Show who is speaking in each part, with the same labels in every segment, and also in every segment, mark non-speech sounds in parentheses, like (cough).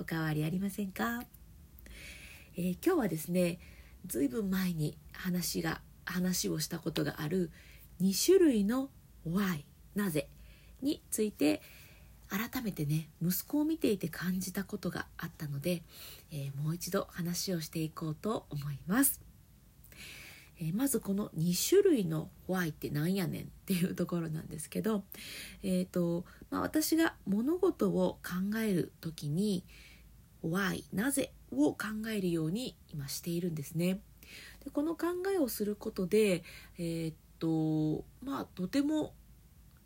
Speaker 1: おかわりありませんか、えー、今日はですねずいぶん前に話が話をしたことがある2種類の Why なぜ？について改めてね息子を見ていて感じたことがあったので、えー、もう一度話をしていこうと思います。えー、まずこの2種類の「Why」って何やねん？っていうところなんですけど、えーとまあ、私が物事を考える時に「Why」なぜを考えるように今しているんですね。でこの考えをすることで、えー、っとまあとても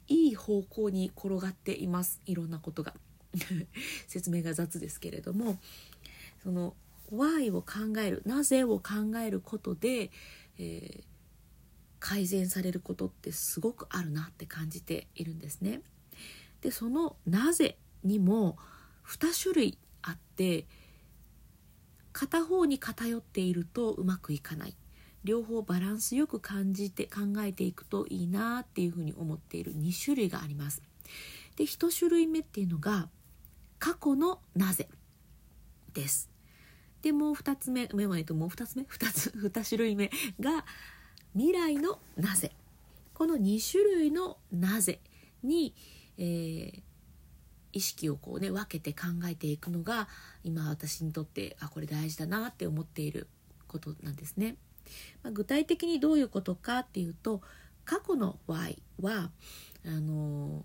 Speaker 1: いい方向に転がっていますいろんなことが (laughs) 説明が雑ですけれどもその「Why」を考える「なぜ」を考えることでえー、改善されることってすごくあるなって感じているんですね。でその「なぜ」にも2種類あって片方に偏っているとうまくいかない。両方バランスよく感じて考えていくといいなっていうふうに思っている。2種類があります。で1種類目っていうのが過去のなぜ。です。でもう2つ目目もえともう2つ目？2つ2種類目が未来のなぜ。この2種類のなぜに、えー、意識をこうね分けて考えていくのが今私にとってあこれ大事だなって思っていることなんですね。まあ、具体的にどういうことかっていうと過去の Y はあの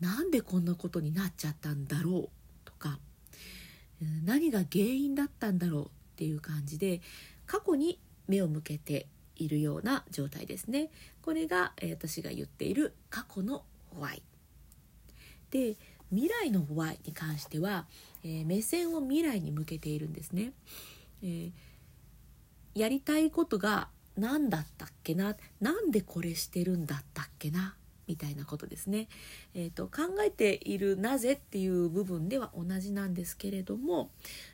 Speaker 1: ー、なんでこんなことになっちゃったんだろうとか何が原因だったんだろうっていう感じで過去に目を向けているような状態ですねこれが、えー、私が言っている過去の Y で未来の Y に関しては、えー、目線を未来に向けているんですね、えー、やりたいことが何だったっけな？なんでこれしてるんだったっけな？みたいなことですね。えーと、考えているなぜっていう部分では同じなんですけれども、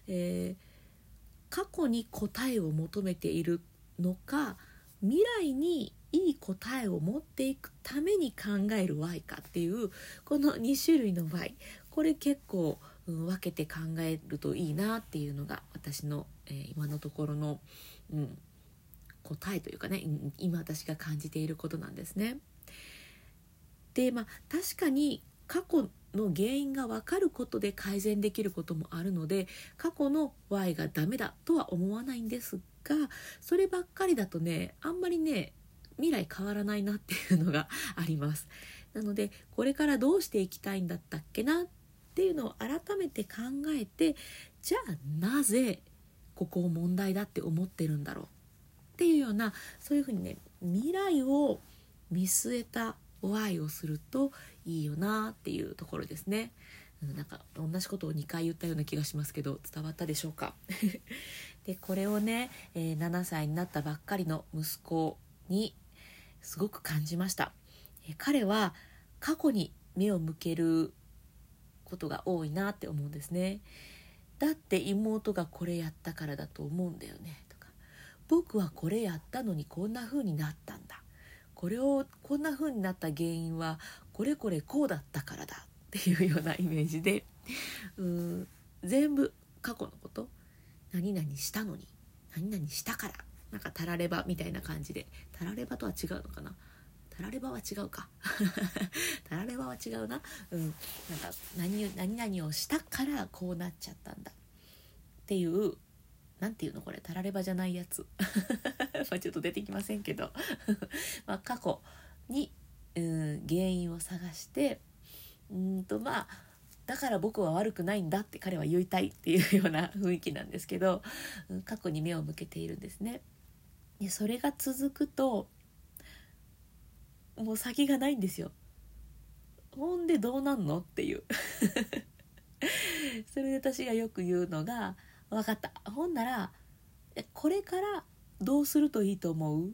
Speaker 1: えー、過去に答えを求めているのか未来にいい答えを持っていくために考える Y かっていうこの2種類の Y これ結構、うん、分けて考えるといいなっていうのが私の、えー、今のところの、うん、答えというかね今私が感じていることなんですね。でまあ確かに過去の原因が分かることで改善できることもあるので過去の Y がダメだとは思わないんですがそればっかりだとねあんまりね未来変わらないなっていうのが (laughs) あります。なのでこれからどうしていきたいんだったっけなっていうのを改めて考えてじゃあなぜここを問題だって思ってるんだろうっていうようなそういうふうにね未来を見据えたお愛をするといいよなっていうところですね。なんか同じことを2回言ったような気がしますけど伝わったでしょうか？でこれをね、えー、7歳になったばっかりの息子にすごく感じました、えー、彼は過去に目を向けることが多いなって思うんですね。だって妹がこれやったからだと思うんだよねとか。僕はこれやったのにこんな風になったんだ。これをこんな風になった原因はこれこれこうだったからだっていうようなイメージで。うん全部過去のこと何々したのに何々したからなんかたらればみたいな感じでたらればとは違うのかな？たらればは違うか。(laughs) たらればは違うな。うん。なんか何何々をしたからこうなっちゃったんだ。っていう何て言うの？これたらればじゃないやつ。(laughs) まちょっと出てきませんけど。(laughs) まあ過去にうん原因を探してうんとまあだから僕は悪くないんだって彼は言いたいっていうような雰囲気なんですけど、過去に目を向けているんですね。でそれが続くともう先がないんですよ。ほんでどうなんのっていう (laughs) それで私がよく言うのが分かったほんならこれからどうするといいと思うっ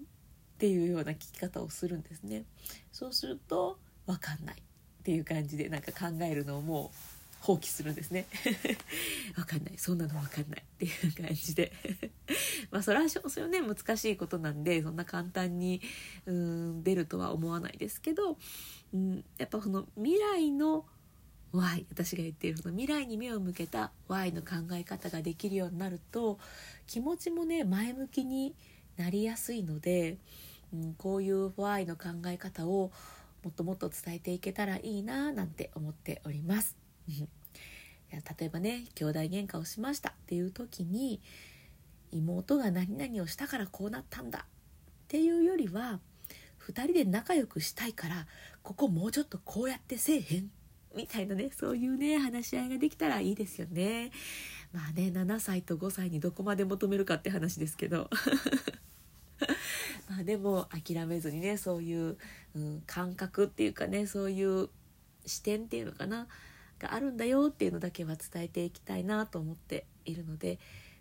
Speaker 1: ていうような聞き方をするんですねそうすると分かんないっていう感じでなんか考えるのをもう放棄するんですね。(laughs) 分かんない。そんなの分かんないっていう感じで。(laughs) まあそれはそれはね難しいことなんでそんな簡単にうん出るとは思わないですけど、うん、やっぱその未来の Y 私が言っているその未来に目を向けた Y の考え方ができるようになると気持ちもね前向きになりやすいので、うん、こういう Y の考え方をもっともっと伝えていけたらいいななんて思っております。(laughs) 例えばね兄弟喧嘩をしましたっていう時に妹が何々をしたからこうなったんだっていうよりは2人で仲良くしたいからここもうちょっとこうやってせえへんみたいなねそういうね話し合いができたらいいですよねまあね7歳と5歳にどこまで求めるかって話ですけど (laughs) (laughs) まあでも諦めずにねそういう、うん、感覚っていうかねそういう視点っていうのかながあるんだよっていうのだけは伝えていきたいなと思っているので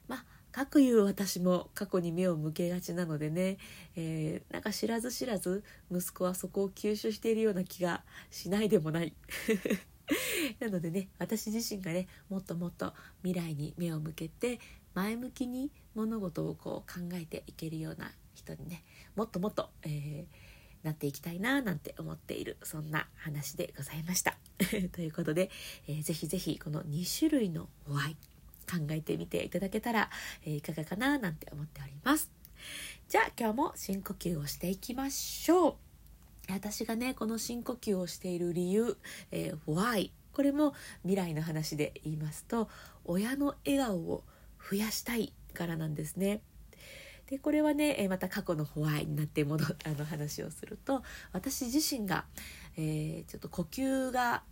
Speaker 1: まあかくいう私も過去に目を向けがちなのでね、えー、なんか知らず知らず息子はそこを吸収しているような気がしないでもない。(laughs) なのでね私自身がねもっともっと未来に目を向けて前向きに物事をこう考えていけるような人にねもっともっと、えー、なっていきたいななんて思っているそんな話でございました。(laughs) ということで、えー、ぜひぜひこの2種類のお愛考えてみていただけたら、えー、いかがかななんて思っております。じゃあ今日も深呼吸をしていきましょう。私がねこの深呼吸をしている理由、えー、why これも未来の話で言いますと親の笑顔を増やしたいからなんですね。でこれはねまた過去のホワイになって戻 (laughs) あの話をすると私自身が、えー、ちょっと呼吸が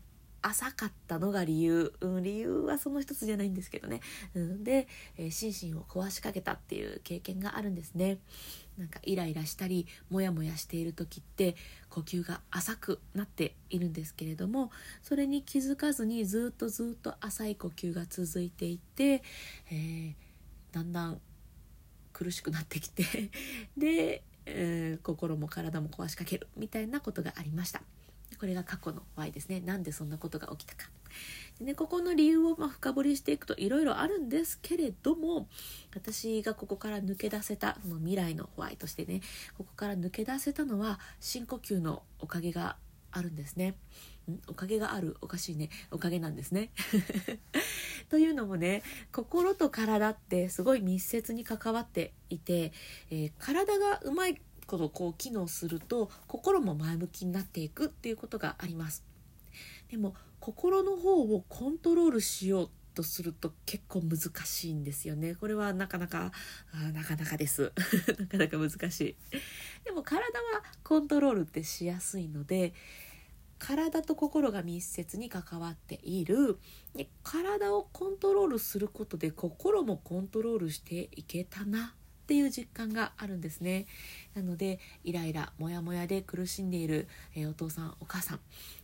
Speaker 1: 浅かったのが理由、うん、理由はその一つじゃないんですけどね、うん、で、えー、心身を壊しかけたっていう経験があるんですね。なんかイライラしたりモヤモヤしている時って呼吸が浅くなっているんですけれどもそれに気づかずにずっとずっと浅い呼吸が続いていて、えー、だんだん苦しくなってきてで、えー、心も体も壊しかけるみたいなことがありました。これが過去の Y ですねなんでそんなことが起きたかで、ね、ここの理由をまあ深掘りしていくといろいろあるんですけれども私がここから抜け出せたその未来の Y としてねここから抜け出せたのは深呼吸のおかげがあるんですね。おかげがあるおかしいねおかげなんですね。(laughs) というのもね心と体ってすごい密接に関わっていて、えー、体がうまいことこう機能すると心も前向きになっていくっていうことがあります。でも心の方をコントロールしようとすると結構難しいんですよね。これはなかなかなかなかです。(laughs) なかなか難しい。でも体はコントロールってしやすいので体と心が密接に関わっている。で体をコントロールすることで心もコントロールしていけたな。っていう実感があるんですねなのでイライラモヤモヤで苦しんでいる、えー、お父さんお母さん、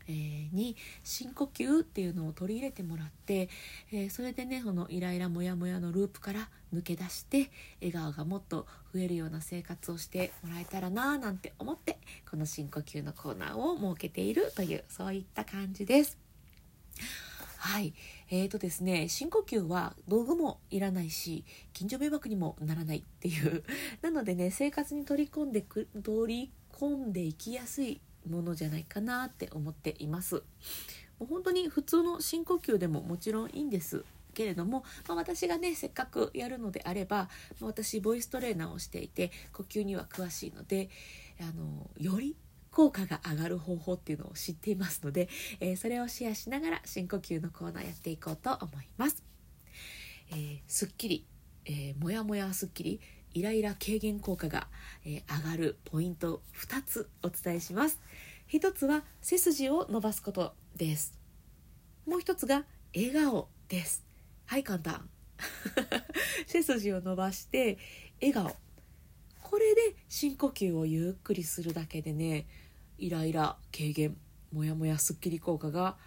Speaker 1: えー、に深呼吸っていうのを取り入れてもらって、えー、それでねこのイライラモヤモヤのループから抜け出して笑顔がもっと増えるような生活をしてもらえたらななんて思ってこの深呼吸のコーナーを設けているというそういった感じです。はい。えーとですね深呼吸は道具もいらないし近所迷惑にもならないっていう。(laughs) なのでね生活に取り込んでく取り込んでいきやすいものじゃないかなって思っています。もう本当に普通の深呼吸でももちろんいいんです。けれども、まあ、私がねせっかくやるのであれば、まあ、私ボイストレーナーをしていて呼吸には詳しいのであのより効果が上がる方法っていうのを知っていますので、えー、それをシェアしながら深呼吸のコーナーやっていこうと思います。えー、すっきり、えー、もやもやすっきりイライラ軽減効果が、えー、上がるポイント2つお伝えします。1つは背筋を伸ばすことです。もう1つが笑顔です。はい簡単。(laughs) 背筋を伸ばして笑顔。これで深呼吸をゆっくりするだけでねイライラ軽減モヤモヤすっきり効果が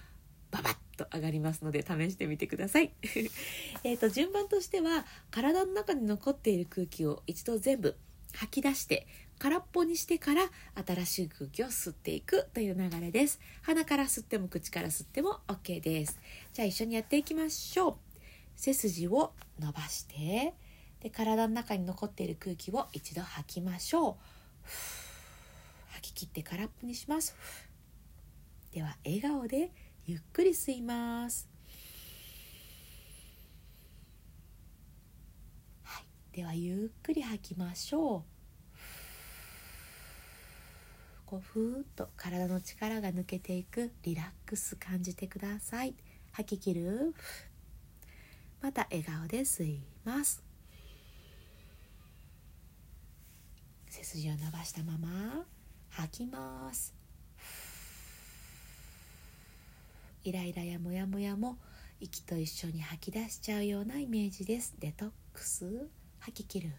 Speaker 1: ババッと上がりますので試してみてください。(laughs) えと順番としては体の中に残っている空気を一度全部吐き出して空っぽにしてから新しい空気を吸っていくという流れです。鼻から吸っても口から吸っても OK です。じゃあ一緒にやっていきましょう。背筋を伸ばしてで体の中に残っている空気を一度吐きましょう。吐き切って空っぽにします。では笑顔でゆっくり吸います。はい。ではゆっくり吐きましょう。こうふーっと体の力が抜けていく。リラックス感じてください。吐き切る。また笑顔で吸います。背筋を伸ばしたまま。吐きます。イライラやモヤモヤも息と一緒に吐き出しちゃうようなイメージです。デトックス吐き切る。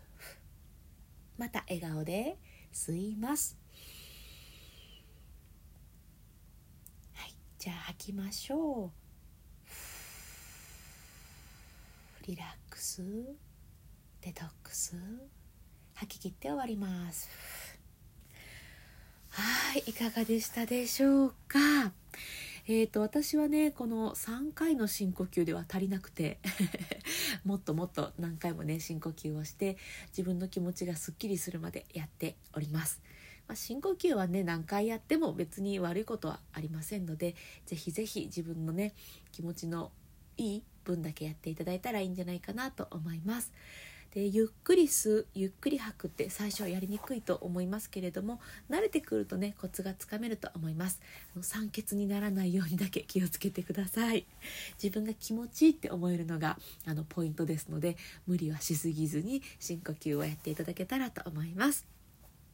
Speaker 1: また笑顔で吸います。はいじゃあ吐きましょう。リラックス。デトックス。吐き切って終わります。はいいかがでしたでしょうか？えーと、私はねこの3回の深呼吸では足りなくて (laughs) もっともっと何回もね深呼吸をして自分の気持ちがすっきりするまでやっております。まあ、深呼吸はね何回やっても別に悪いことはありませんので是非是非自分のね気持ちのいい分だけやっていただいたらいいんじゃないかなと思います。でゆっくり吸うゆっくり吐くって最初はやりにくいと思いますけれども慣れてくるとねコツがつかめると思います。酸欠にならないようにだけ気をつけてください。自分が気持ちいいって思えるのがあのポイントですので無理はしすぎずに深呼吸をやっていただけたらと思います。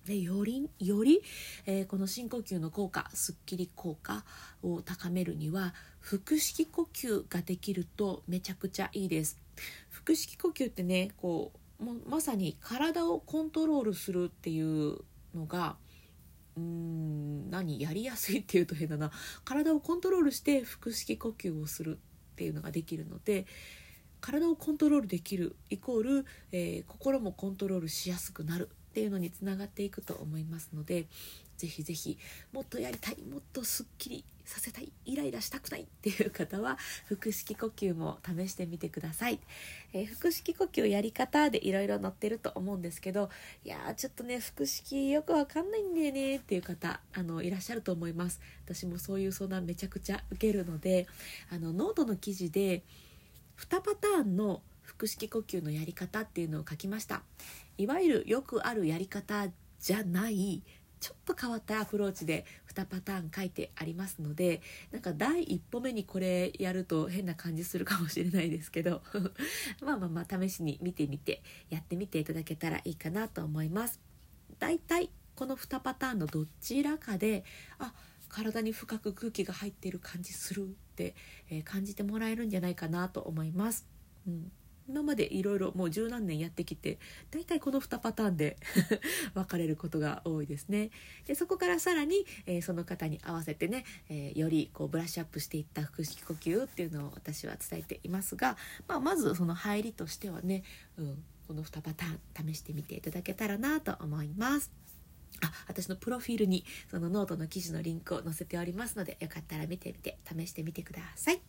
Speaker 1: でよりより、えー、この深呼吸の効果すっきり効果を高めるには腹式呼吸ができるとめちゃくちゃいいです。腹式呼吸ってねこうまさに体をコントロールするっていうのがうーん何やりやすいっていうと変だな。体をコントロールして腹式呼吸をするっていうのができるので体をコントロールできるイコール、えー、心もコントロールしやすくなるっていうのにつながっていくと思いますのでぜひぜひもっとやりたいもっとすっきりさせたいイライラしたくないっていう方は腹式呼吸も試してみてください、えー、腹式呼吸やり方でいろいろ載ってると思うんですけどいやーちょっとね腹式よくわかんないんだよねっていう方あのいらっしゃると思います。私もそういう相談めちゃくちゃ受けるのであのノートの記事で2パターンの腹式呼吸のやり方っていうのを書きました。いわゆるよくあるやり方じゃないちょっと変わったアプローチで2パターン書いてありますのでなんか第一歩目にこれやると変な感じするかもしれないですけど (laughs) まあまあまあ試しに見てみてやってみていただけたらいいかなと思います。だいたいこの2パターンのどちらかであ体に深く空気が入っている感じするって、え、感じてもらえるんじゃないかなと思います。うん今までいろいろもう十何年やってきて大体この2パターンで (laughs) 分かれることが多いですね。でそこからさらに、えー、その方に合わせてね、えー、よりこうブラッシュアップしていった腹式呼吸っていうのを私は伝えていますが、まあ、まずその入りとしてはね、うん、この2パターン試してみていただけたらなと思います。あ私のプロフィールにそのノートの記事のリンクを載せておりますのでよかったら見てみて試してみてください。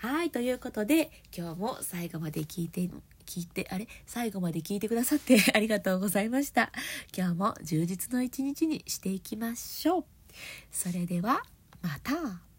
Speaker 1: はい、ということで、今日も最後まで聞いて、聞いて、あれ？最後まで聞いてくださって (laughs) ありがとうございました。今日も充実の一日にしていきましょう。それでは、また。